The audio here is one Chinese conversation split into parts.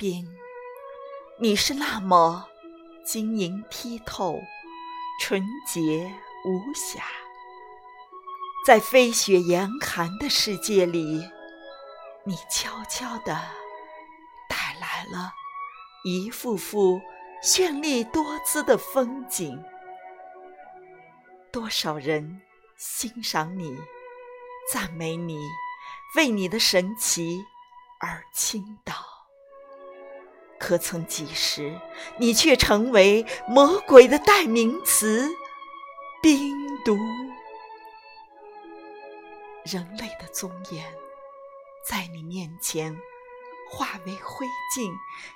冰，你是那么晶莹剔透、纯洁无瑕，在飞雪严寒的世界里，你悄悄地带来了一幅幅绚丽多姿的风景。多少人欣赏你、赞美你，为你的神奇而倾倒。可曾几时，你却成为魔鬼的代名词——冰毒。人类的尊严，在你面前化为灰烬；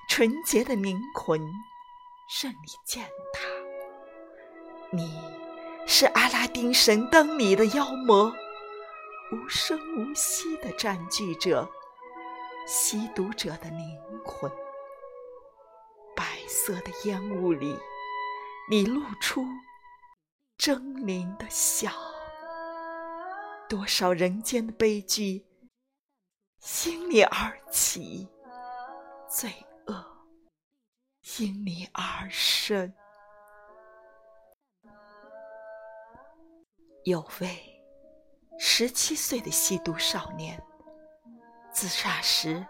纯洁的灵魂，任你践踏。你。是阿拉丁神灯里的妖魔，无声无息地占据着吸毒者的灵魂。色的烟雾里，你露出狰狞的笑。多少人间的悲剧因你而起，罪恶因你而生。有位十七岁的吸毒少年，自杀时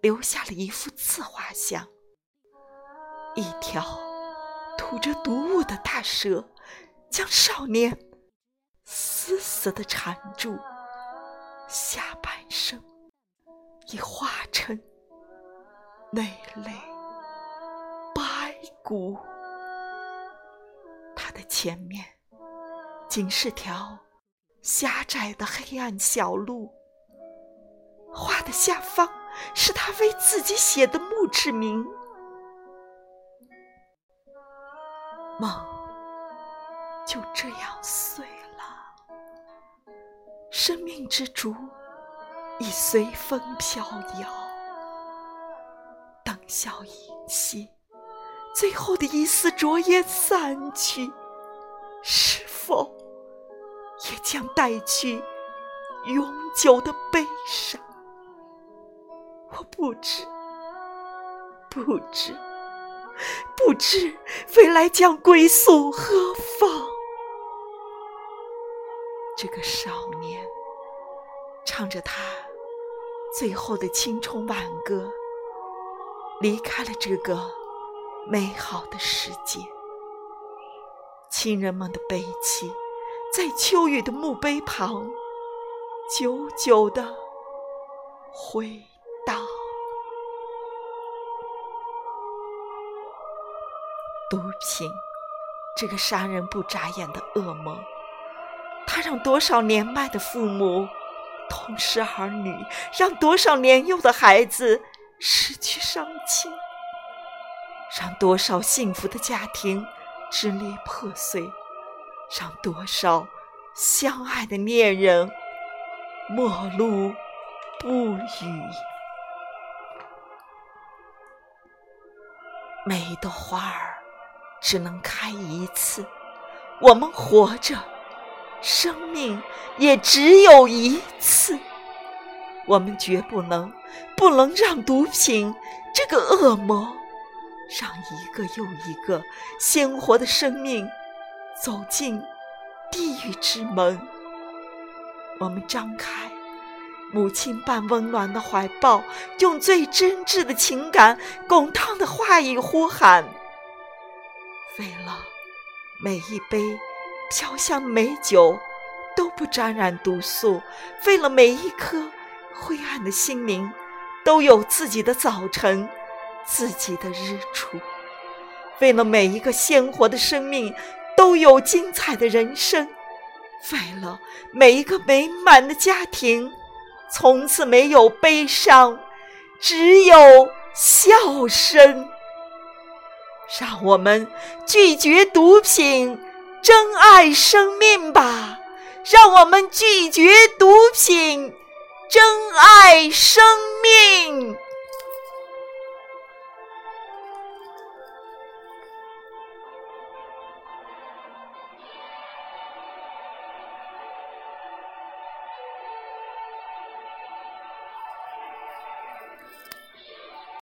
留下了一幅自画像：一条吐着毒雾的大蛇，将少年死死地缠住，下半身已化成累累白骨。他的前面。仅是条狭窄的黑暗小路，画的下方是他为自己写的墓志铭。梦就这样碎了，生命之烛已随风飘摇，灯消影息，最后的一丝灼烟散去，是否？也将带去永久的悲伤。我不知，不知，不知未来将归宿何方。这个少年唱着他最后的青春挽歌，离开了这个美好的世界。亲人们的悲戚。在秋雨的墓碑旁，久久的回毒品，这个杀人不眨眼的恶魔，它让多少年迈的父母痛失儿女，让多少年幼的孩子失去双亲，让多少幸福的家庭支离破碎。让多少相爱的恋人陌路不语。每一朵花儿只能开一次，我们活着，生命也只有一次。我们绝不能，不能让毒品这个恶魔，让一个又一个鲜活的生命。走进地狱之门，我们张开母亲般温暖的怀抱，用最真挚的情感、滚烫的话语呼喊。为了每一杯飘香美酒都不沾染毒素，为了每一颗灰暗的心灵都有自己的早晨、自己的日出，为了每一个鲜活的生命。都有精彩的人生，为了每一个美满的家庭，从此没有悲伤，只有笑声。让我们拒绝毒品，珍爱生命吧！让我们拒绝毒品，珍爱生命。